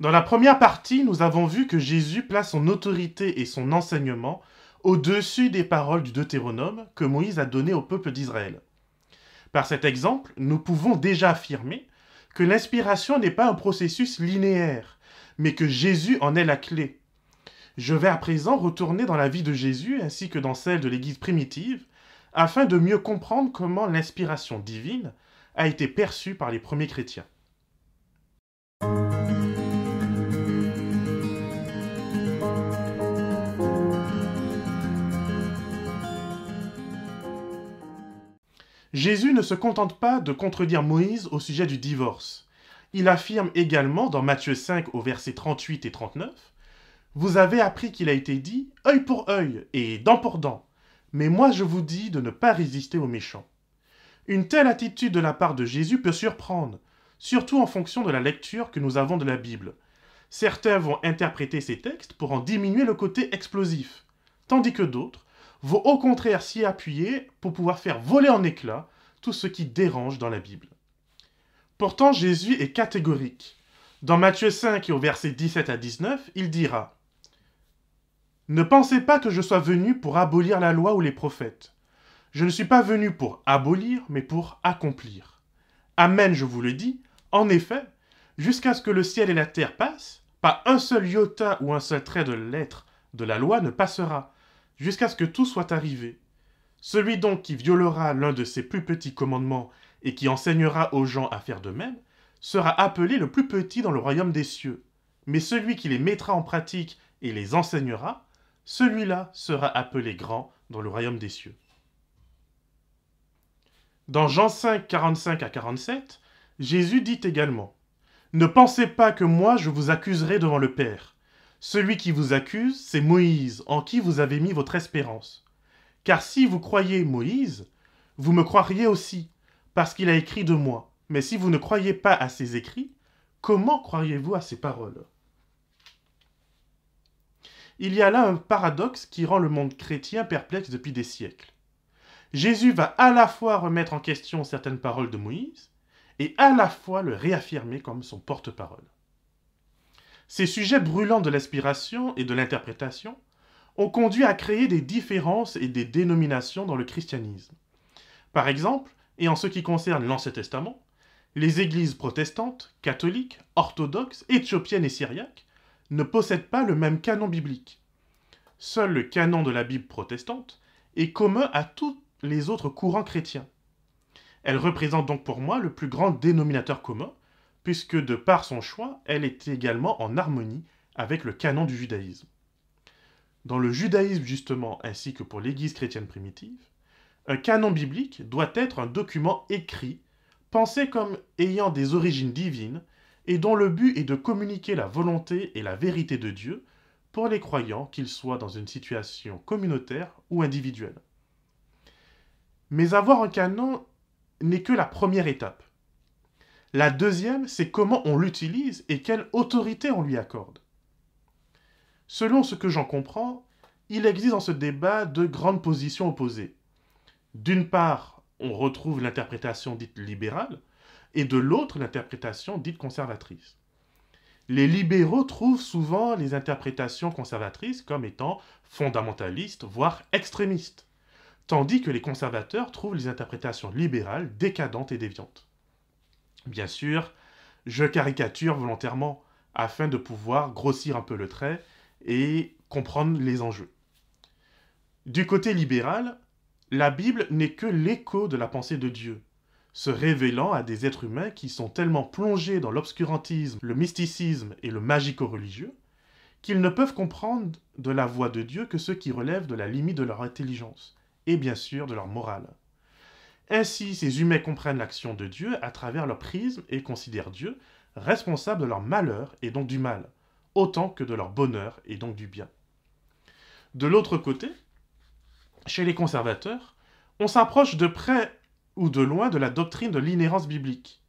Dans la première partie, nous avons vu que Jésus place son autorité et son enseignement au-dessus des paroles du Deutéronome que Moïse a données au peuple d'Israël. Par cet exemple, nous pouvons déjà affirmer que l'inspiration n'est pas un processus linéaire, mais que Jésus en est la clé. Je vais à présent retourner dans la vie de Jésus ainsi que dans celle de l'Église primitive, afin de mieux comprendre comment l'inspiration divine a été perçue par les premiers chrétiens. Jésus ne se contente pas de contredire Moïse au sujet du divorce. Il affirme également dans Matthieu 5 au verset 38 et 39 Vous avez appris qu'il a été dit œil pour œil et dent pour dent. Mais moi je vous dis de ne pas résister aux méchants. Une telle attitude de la part de Jésus peut surprendre, surtout en fonction de la lecture que nous avons de la Bible. Certains vont interpréter ces textes pour en diminuer le côté explosif, tandis que d'autres vont au contraire s'y appuyer pour pouvoir faire voler en éclats tout ce qui dérange dans la Bible. Pourtant, Jésus est catégorique. Dans Matthieu 5 et au verset 17 à 19, il dira Ne pensez pas que je sois venu pour abolir la loi ou les prophètes. Je ne suis pas venu pour abolir, mais pour accomplir. Amen, je vous le dis. En effet, jusqu'à ce que le ciel et la terre passent, pas un seul iota ou un seul trait de lettre de la loi ne passera, jusqu'à ce que tout soit arrivé. Celui donc qui violera l'un de ces plus petits commandements et qui enseignera aux gens à faire de même, sera appelé le plus petit dans le royaume des cieux. Mais celui qui les mettra en pratique et les enseignera, celui-là sera appelé grand dans le royaume des cieux. Dans Jean 5, 45 à 47, Jésus dit également Ne pensez pas que moi je vous accuserai devant le Père. Celui qui vous accuse, c'est Moïse, en qui vous avez mis votre espérance. Car si vous croyez Moïse, vous me croiriez aussi, parce qu'il a écrit de moi. Mais si vous ne croyez pas à ses écrits, comment croiriez-vous à ses paroles? Il y a là un paradoxe qui rend le monde chrétien perplexe depuis des siècles. Jésus va à la fois remettre en question certaines paroles de Moïse et à la fois le réaffirmer comme son porte-parole. Ces sujets brûlants de l'aspiration et de l'interprétation ont conduit à créer des différences et des dénominations dans le christianisme. Par exemple, et en ce qui concerne l'Ancien Testament, les églises protestantes, catholiques, orthodoxes, éthiopiennes et syriaques ne possèdent pas le même canon biblique. Seul le canon de la Bible protestante est commun à tous les autres courants chrétiens. Elle représente donc pour moi le plus grand dénominateur commun, puisque de par son choix, elle est également en harmonie avec le canon du judaïsme. Dans le judaïsme justement, ainsi que pour l'Église chrétienne primitive, un canon biblique doit être un document écrit, pensé comme ayant des origines divines, et dont le but est de communiquer la volonté et la vérité de Dieu pour les croyants, qu'ils soient dans une situation communautaire ou individuelle. Mais avoir un canon n'est que la première étape. La deuxième, c'est comment on l'utilise et quelle autorité on lui accorde. Selon ce que j'en comprends, il existe dans ce débat deux grandes positions opposées. D'une part, on retrouve l'interprétation dite libérale, et de l'autre, l'interprétation dite conservatrice. Les libéraux trouvent souvent les interprétations conservatrices comme étant fondamentalistes, voire extrémistes, tandis que les conservateurs trouvent les interprétations libérales décadentes et déviantes. Bien sûr, je caricature volontairement afin de pouvoir grossir un peu le trait et comprendre les enjeux. Du côté libéral, la Bible n'est que l'écho de la pensée de Dieu, se révélant à des êtres humains qui sont tellement plongés dans l'obscurantisme, le mysticisme et le magico-religieux, qu'ils ne peuvent comprendre de la voix de Dieu que ce qui relève de la limite de leur intelligence, et bien sûr de leur morale. Ainsi, ces humains comprennent l'action de Dieu à travers leur prisme et considèrent Dieu responsable de leur malheur et donc du mal, autant que de leur bonheur et donc du bien. De l'autre côté, chez les conservateurs, on s'approche de près ou de loin de la doctrine de l'inhérence biblique,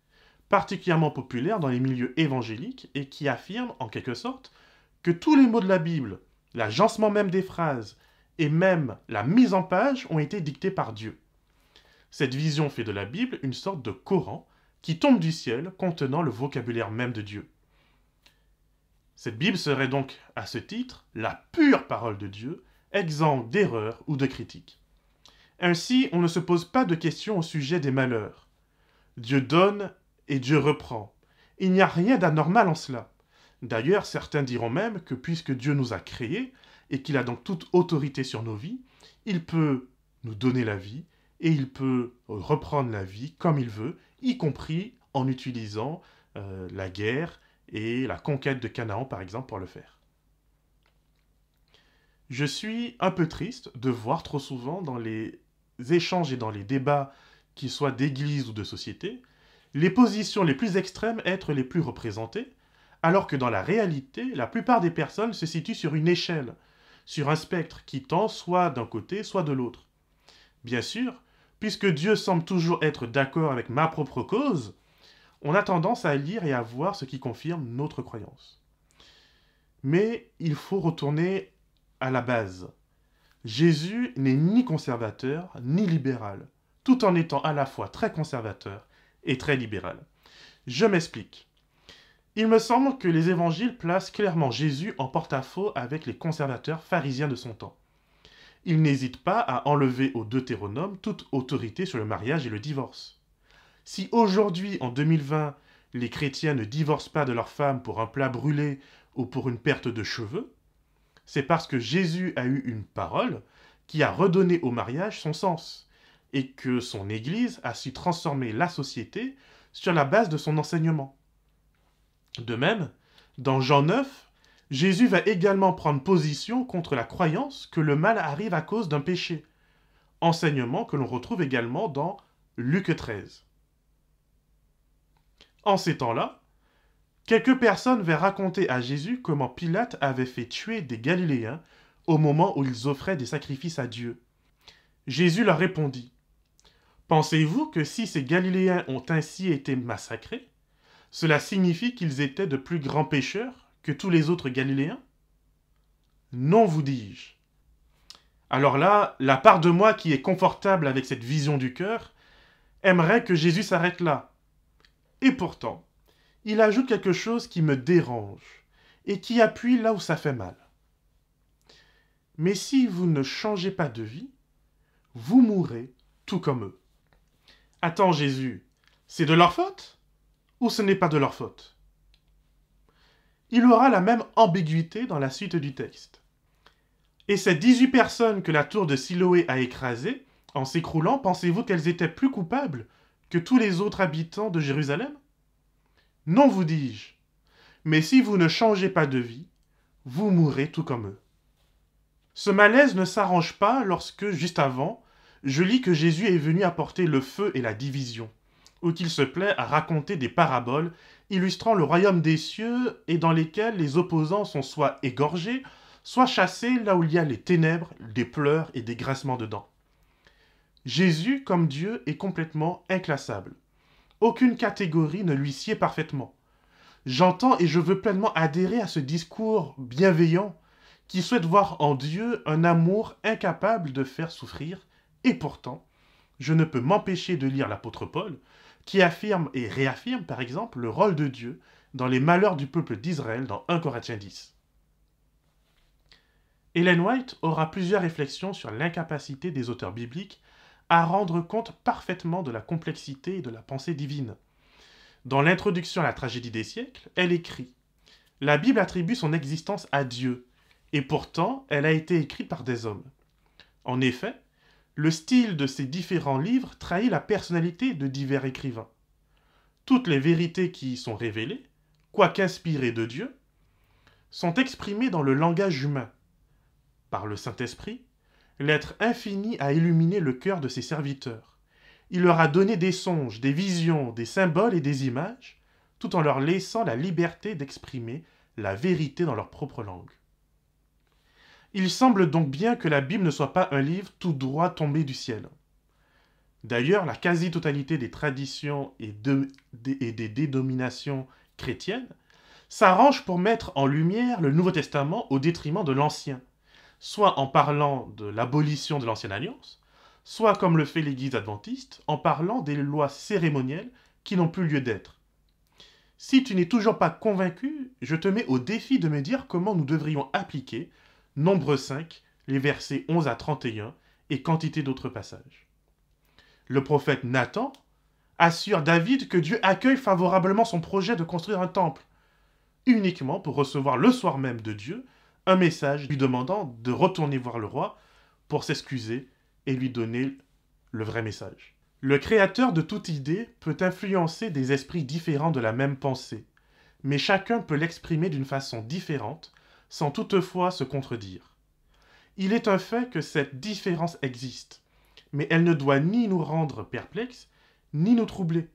particulièrement populaire dans les milieux évangéliques et qui affirme, en quelque sorte, que tous les mots de la Bible, l'agencement même des phrases et même la mise en page ont été dictés par Dieu. Cette vision fait de la Bible une sorte de Coran qui tombe du ciel contenant le vocabulaire même de Dieu. Cette Bible serait donc, à ce titre, la pure parole de Dieu, exempte d'erreurs ou de critiques. Ainsi, on ne se pose pas de questions au sujet des malheurs. Dieu donne et Dieu reprend. Il n'y a rien d'anormal en cela. D'ailleurs, certains diront même que puisque Dieu nous a créés et qu'il a donc toute autorité sur nos vies, il peut nous donner la vie et il peut reprendre la vie comme il veut, y compris en utilisant euh, la guerre et la conquête de Canaan, par exemple, pour le faire. Je suis un peu triste de voir trop souvent dans les échanges et dans les débats, qu'ils soient d'église ou de société, les positions les plus extrêmes être les plus représentées, alors que dans la réalité, la plupart des personnes se situent sur une échelle, sur un spectre qui tend soit d'un côté, soit de l'autre. Bien sûr, puisque Dieu semble toujours être d'accord avec ma propre cause, on a tendance à lire et à voir ce qui confirme notre croyance. Mais il faut retourner à la base. Jésus n'est ni conservateur ni libéral, tout en étant à la fois très conservateur et très libéral. Je m'explique. Il me semble que les évangiles placent clairement Jésus en porte-à-faux avec les conservateurs pharisiens de son temps. Il n'hésite pas à enlever au Deutéronome toute autorité sur le mariage et le divorce. Si aujourd'hui, en 2020, les chrétiens ne divorcent pas de leur femme pour un plat brûlé ou pour une perte de cheveux, c'est parce que Jésus a eu une parole qui a redonné au mariage son sens, et que son Église a su transformer la société sur la base de son enseignement. De même, dans Jean 9, Jésus va également prendre position contre la croyance que le mal arrive à cause d'un péché, enseignement que l'on retrouve également dans Luc 13. En ces temps-là, quelques personnes vinrent raconter à Jésus comment Pilate avait fait tuer des Galiléens au moment où ils offraient des sacrifices à Dieu. Jésus leur répondit Pensez-vous que si ces Galiléens ont ainsi été massacrés, cela signifie qu'ils étaient de plus grands pécheurs que tous les autres Galiléens Non, vous dis-je. Alors là, la part de moi qui est confortable avec cette vision du cœur aimerait que Jésus s'arrête là. Et pourtant, il ajoute quelque chose qui me dérange et qui appuie là où ça fait mal. Mais si vous ne changez pas de vie, vous mourrez tout comme eux. Attends Jésus, c'est de leur faute ou ce n'est pas de leur faute? Il aura la même ambiguïté dans la suite du texte. Et ces 18 personnes que la tour de Siloé a écrasées, en s'écroulant, pensez-vous qu'elles étaient plus coupables que tous les autres habitants de Jérusalem? Non, vous dis-je. Mais si vous ne changez pas de vie, vous mourrez tout comme eux. Ce malaise ne s'arrange pas lorsque, juste avant, je lis que Jésus est venu apporter le feu et la division, ou qu'il se plaît à raconter des paraboles illustrant le royaume des cieux et dans lesquelles les opposants sont soit égorgés, soit chassés là où il y a les ténèbres, des pleurs et des grincements de dents. Jésus, comme Dieu, est complètement inclassable. Aucune catégorie ne lui sied parfaitement. J'entends et je veux pleinement adhérer à ce discours bienveillant qui souhaite voir en Dieu un amour incapable de faire souffrir et pourtant, je ne peux m'empêcher de lire l'apôtre Paul, qui affirme et réaffirme par exemple le rôle de Dieu dans les malheurs du peuple d'Israël dans 1 Corinthiens 10. Hélène White aura plusieurs réflexions sur l'incapacité des auteurs bibliques à rendre compte parfaitement de la complexité et de la pensée divine. Dans l'introduction à la tragédie des siècles, elle écrit La Bible attribue son existence à Dieu, et pourtant elle a été écrite par des hommes. En effet, le style de ces différents livres trahit la personnalité de divers écrivains. Toutes les vérités qui y sont révélées, quoiqu'inspirées de Dieu, sont exprimées dans le langage humain. Par le Saint-Esprit, l'être infini a illuminé le cœur de ses serviteurs. Il leur a donné des songes, des visions, des symboles et des images, tout en leur laissant la liberté d'exprimer la vérité dans leur propre langue. Il semble donc bien que la Bible ne soit pas un livre tout droit tombé du ciel. D'ailleurs, la quasi-totalité des traditions et, des dénominations chrétiennes s'arrangent pour mettre en lumière le Nouveau Testament au détriment de l'Ancien, soit en parlant de l'abolition de l'Ancienne Alliance, soit comme le fait l'Église adventiste, en parlant des lois cérémonielles qui n'ont plus lieu d'être. Si tu n'es toujours pas convaincu, je te mets au défi de me dire comment nous devrions appliquer Nombre 5, les versets 11 à 31 et quantité d'autres passages. Le prophète Nathan assure David que Dieu accueille favorablement son projet de construire un temple, uniquement pour recevoir le soir même de Dieu un message lui demandant de retourner voir le roi pour s'excuser et lui donner le vrai message. Le créateur de toute idée peut influencer des esprits différents de la même pensée, mais chacun peut l'exprimer d'une façon différente sans toutefois se contredire. Il est un fait que cette différence existe, mais elle ne doit ni nous rendre perplexes, ni nous troubler.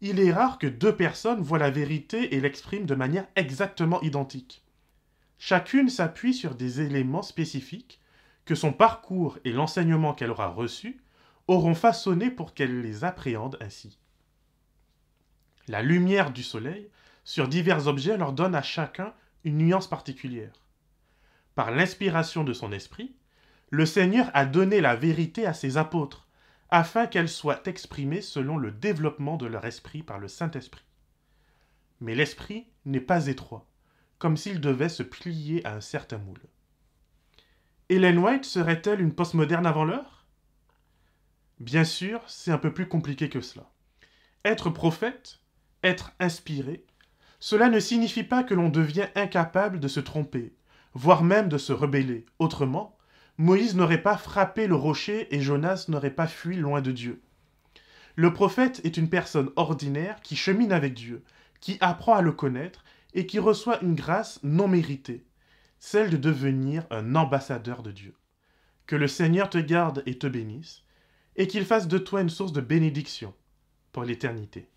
Il est rare que deux personnes voient la vérité et l'expriment de manière exactement identique. Chacune s'appuie sur des éléments spécifiques que son parcours et l'enseignement qu'elle aura reçu auront façonné pour qu'elle les appréhende ainsi. La lumière du soleil sur divers objets leur donne à chacun une nuance particulière. Par l'inspiration de son esprit, le Seigneur a donné la vérité à ses apôtres, afin qu'elle soit exprimée selon le développement de leur esprit par le Saint-Esprit. Mais l'esprit n'est pas étroit, comme s'il devait se plier à un certain moule. Hélène White serait-elle une postmoderne avant l'heure? Bien sûr, c'est un peu plus compliqué que cela. Être prophète, être inspiré, cela ne signifie pas que l'on devient incapable de se tromper, voire même de se rebeller. Autrement, Moïse n'aurait pas frappé le rocher et Jonas n'aurait pas fui loin de Dieu. Le prophète est une personne ordinaire qui chemine avec Dieu, qui apprend à le connaître et qui reçoit une grâce non méritée, celle de devenir un ambassadeur de Dieu. Que le Seigneur te garde et te bénisse, et qu'il fasse de toi une source de bénédiction pour l'éternité.